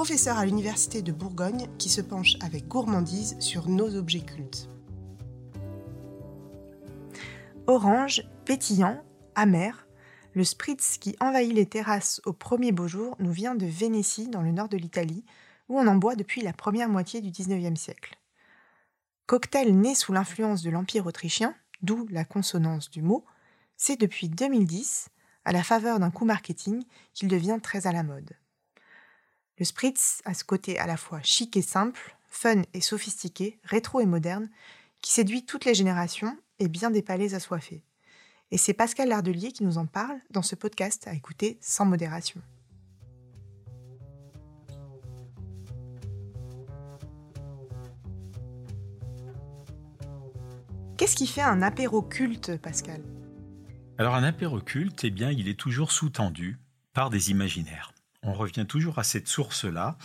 professeur à l'Université de Bourgogne, qui se penche avec gourmandise sur nos objets cultes. Orange, pétillant, amer, le spritz qui envahit les terrasses au premier beau jour nous vient de Vénétie, dans le nord de l'Italie, où on en boit depuis la première moitié du XIXe siècle. Cocktail né sous l'influence de l'Empire autrichien, d'où la consonance du mot, c'est depuis 2010, à la faveur d'un coup marketing, qu'il devient très à la mode. Le spritz a ce côté à la fois chic et simple, fun et sophistiqué, rétro et moderne, qui séduit toutes les générations et bien des palais assoiffés. Et c'est Pascal Lardelier qui nous en parle dans ce podcast à écouter sans modération. Qu'est-ce qui fait un apéro culte, Pascal? Alors un apéro culte, eh bien, il est toujours sous-tendu par des imaginaires. On revient toujours à cette source-là.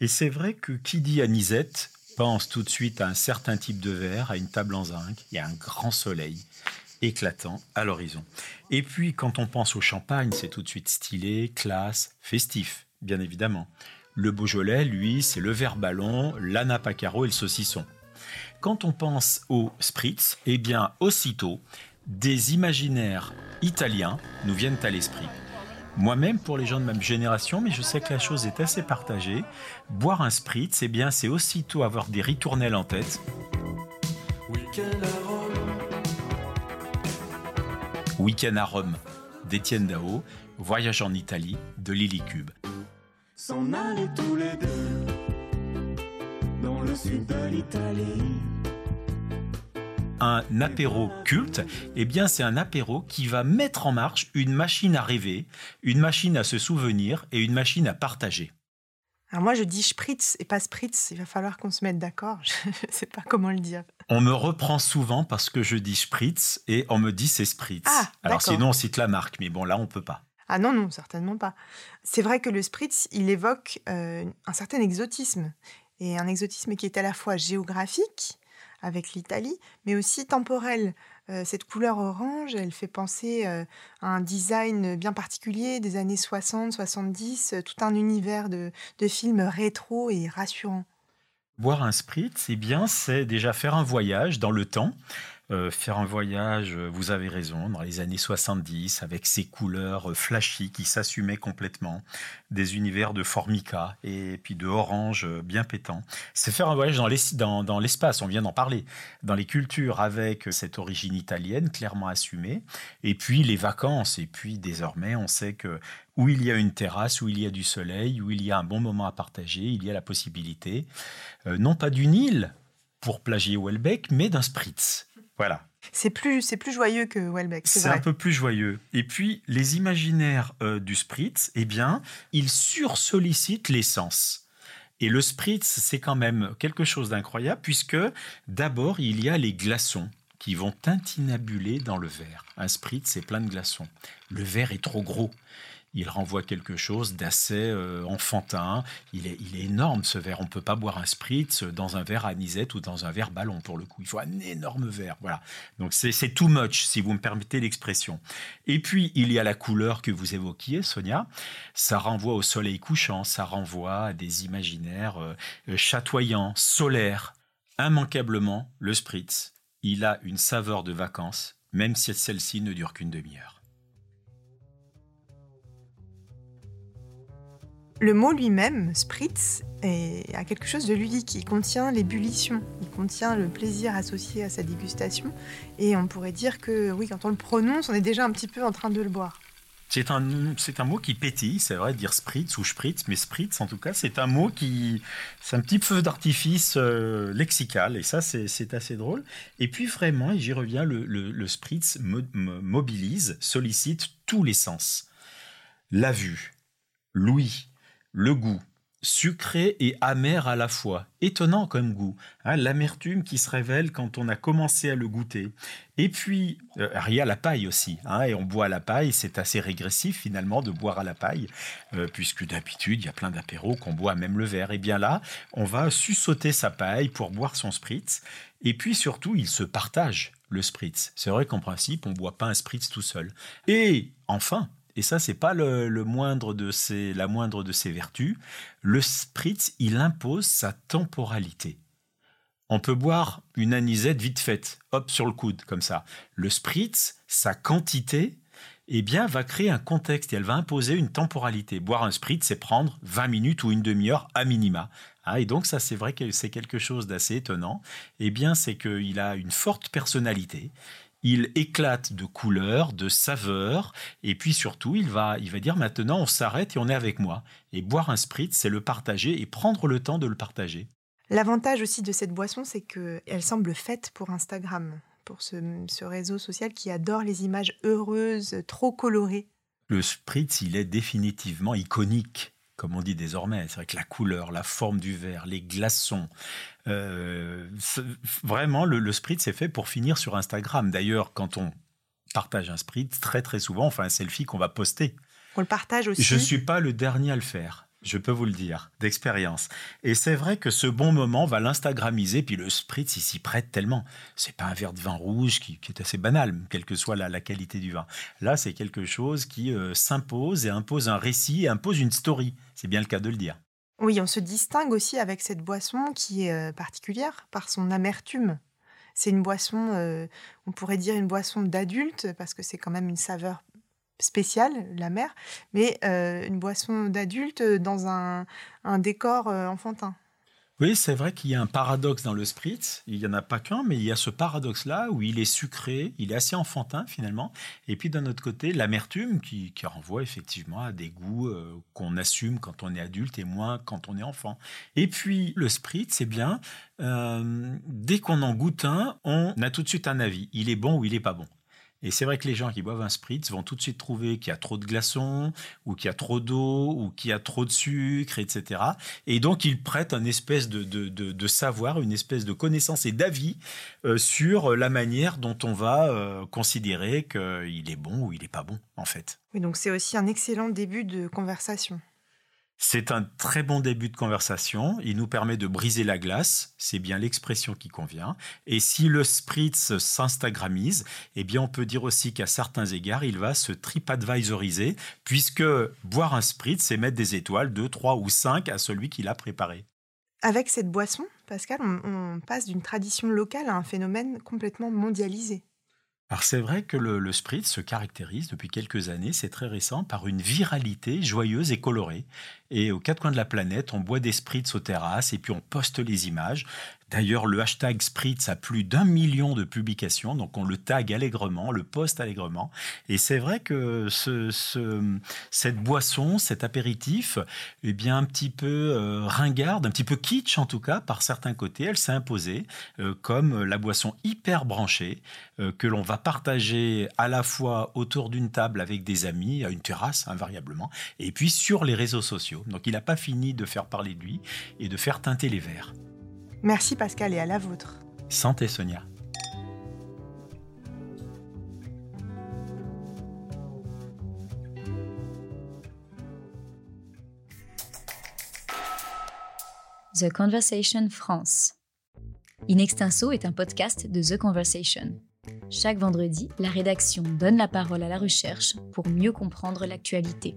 Et c'est vrai que qui dit anisette pense tout de suite à un certain type de verre, à une table en zinc, il y a un grand soleil éclatant à l'horizon. Et puis quand on pense au champagne, c'est tout de suite stylé, classe, festif, bien évidemment. Le Beaujolais, lui, c'est le verre ballon, la nappe à carreaux et le saucisson. Quand on pense au spritz, eh bien aussitôt, des imaginaires italiens nous viennent à l'esprit moi-même pour les gens de ma génération, mais je sais que la chose est assez partagée. Boire un spritz, eh bien, c'est aussitôt avoir des ritournelles en tête. Week-end à Rome d'Étienne Dao, Voyage en Italie de Lily Cube. S'en tous les deux dans le sud de l'Italie un apéro culte, eh bien c'est un apéro qui va mettre en marche une machine à rêver, une machine à se souvenir et une machine à partager. Alors moi je dis spritz et pas spritz, il va falloir qu'on se mette d'accord, je ne sais pas comment le dire. On me reprend souvent parce que je dis spritz et on me dit c'est spritz. Ah, Alors sinon on cite la marque, mais bon là on peut pas. Ah non, non, certainement pas. C'est vrai que le spritz, il évoque euh, un certain exotisme, et un exotisme qui est à la fois géographique, avec l'Italie, mais aussi temporelle. Euh, cette couleur orange, elle fait penser euh, à un design bien particulier des années 60, 70, euh, tout un univers de, de films rétro et rassurants. Boire un spritz, eh bien, c'est déjà faire un voyage dans le temps euh, faire un voyage, euh, vous avez raison, dans les années 70, avec ces couleurs euh, flashy qui s'assumaient complètement, des univers de formica et puis de orange bien pétant. C'est faire un voyage dans l'espace, on vient d'en parler, dans les cultures avec cette origine italienne clairement assumée, et puis les vacances, et puis désormais on sait que où il y a une terrasse, où il y a du soleil, où il y a un bon moment à partager, il y a la possibilité, non pas d'une île pour plagier Welbeck, mais d'un spritz. Voilà. C'est plus, c'est plus joyeux que Welbeck. C'est un peu plus joyeux. Et puis, les imaginaires euh, du spritz, eh bien, ils sursollicitent l'essence. Et le spritz, c'est quand même quelque chose d'incroyable, puisque d'abord, il y a les glaçons qui vont intinabuler dans le verre. Un spritz, c'est plein de glaçons. Le verre est trop gros il renvoie quelque chose d'assez euh, enfantin. Il est, énorme ce verre. On ne peut pas boire un spritz dans un verre anisette ou dans un verre ballon pour le coup. Il faut un énorme verre. Voilà. Donc c'est too much si vous me permettez l'expression. Et puis il y a la couleur que vous évoquiez, Sonia. Ça renvoie au soleil couchant. Ça renvoie à des imaginaires euh, chatoyants, solaires. Immanquablement, le spritz, il a une saveur de vacances, même si celle-ci ne dure qu'une demi-heure. Le mot lui-même, spritz, a quelque chose de ludique. Il contient l'ébullition, il contient le plaisir associé à sa dégustation. Et on pourrait dire que, oui, quand on le prononce, on est déjà un petit peu en train de le boire. C'est un, c'est un mot qui pétille, c'est vrai, dire spritz ou spritz, mais spritz en tout cas, c'est un mot qui. C'est un petit feu d'artifice euh, lexical, et ça, c'est, assez drôle. Et puis vraiment, et j'y reviens, le, le, spritz mobilise, sollicite tous les sens la vue, l'ouïe, le goût, sucré et amer à la fois. Étonnant comme goût. Hein, l'amertume qui se révèle quand on a commencé à le goûter. Et puis, euh, il y a la paille aussi. Hein, et on boit à la paille. C'est assez régressif finalement de boire à la paille, euh, puisque d'habitude, il y a plein d'apéros qu'on boit même le verre. Et bien là, on va sussauter sa paille pour boire son spritz. Et puis surtout, il se partage le spritz. C'est vrai qu'en principe, on ne boit pas un spritz tout seul. Et enfin, et ça c'est pas le, moindre de ses, la moindre de ses vertus, le spritz, il impose sa temporalité. On peut boire une anisette vite faite, hop sur le coude comme ça. Le spritz, sa quantité, eh bien, va créer un contexte et elle va imposer une temporalité. Boire un spritz, c'est prendre 20 minutes ou une demi-heure à minima. Ah, et donc ça, c'est vrai que c'est quelque chose d'assez étonnant. Eh bien, c'est qu'il a une forte personnalité il éclate de couleurs, de saveurs, et puis surtout, il va, il va dire maintenant, on s'arrête et on est avec moi. Et boire un spritz, c'est le partager et prendre le temps de le partager. L'avantage aussi de cette boisson, c'est qu'elle semble faite pour Instagram, pour ce, réseau social qui adore les images heureuses, trop colorées. Le spritz, il est définitivement iconique comme on dit désormais. C'est vrai que la couleur, la forme du verre, les glaçons, euh, vraiment, le, spritz, c'est fait pour finir sur Instagram. D'ailleurs, quand on partage un spritz, très très souvent, enfin un selfie qu'on va poster. On le partage aussi. Je ne suis pas le dernier à le faire je peux vous le dire, d'expérience. Et c'est vrai que ce bon moment va l'Instagramiser, puis le spritz, il s'y prête tellement. C'est pas un verre de vin rouge qui, est assez banal, quelle que soit la, qualité du vin. Là, c'est quelque chose qui euh, s'impose et impose un récit et impose une story. C'est bien le cas de le dire. Oui, on se distingue aussi avec cette boisson qui est euh, particulière par son amertume. C'est une boisson, euh, on pourrait dire une boisson d'adulte, parce que c'est quand même une saveur spéciale, la mer, mais euh, une boisson d'adulte dans un, décor euh, enfantin. Oui, c'est vrai qu'il y a un paradoxe dans le spritz. Il n'y en a pas qu'un, mais il y a ce paradoxe-là où il est sucré, il est assez enfantin finalement. Et puis d'un autre côté, l'amertume qui, renvoie effectivement à des goûts euh, qu'on assume quand on est adulte et moins quand on est enfant. Et puis le spritz, c'est bien, dès qu'on en goûte un, on a tout de suite un avis. Il est bon ou il n'est pas bon. Et c'est vrai que les gens qui boivent un spritz vont tout de suite trouver qu'il y a trop de glaçons, ou qu'il y a trop d'eau, ou qu'il y a trop de sucre, etc. Et donc, ils prêtent un espèce de, de, savoir, une espèce de connaissance et d'avis euh, sur la manière dont on va euh, considérer qu'il est bon ou il n'est pas bon, en fait. Oui, donc c'est aussi un excellent début de conversation. C'est un très bon début de conversation. Il nous permet de briser la glace. C'est bien l'expression qui convient. Et si le spritz s'instagrammise, eh bien, on peut dire aussi qu'à certains égards, il va se tripadvisoriser, puisque boire un spritz, c'est mettre des étoiles, 2, 3 ou 5 à celui qui l'a préparé. Avec cette boisson, Pascal, on passe d'une tradition locale à un phénomène complètement mondialisé. Alors c'est vrai que le, spritz se caractérise depuis quelques années, c'est très récent, par une viralité joyeuse et colorée. Et aux quatre coins de la planète, on boit des spritz aux terrasses et puis on poste les images. D'ailleurs, le hashtag Spritz a plus d'un million de publications, donc on le tag allègrement, le poste allègrement. Et c'est vrai que ce, cette boisson, cet apéritif, eh bien un petit peu euh, ringarde, un petit peu kitsch en tout cas, par certains côtés, elle s'est imposée euh, comme la boisson hyper branchée euh, que l'on va partager à la fois autour d'une table avec des amis, à une terrasse invariablement, et puis sur les réseaux sociaux. Donc il n'a pas fini de faire parler de lui et de faire teinter les verres. Merci Pascal et à la vôtre. Santé Sonia. The Conversation France. In Extenso est un podcast de The Conversation. Chaque vendredi, la rédaction donne la parole à la recherche pour mieux comprendre l'actualité.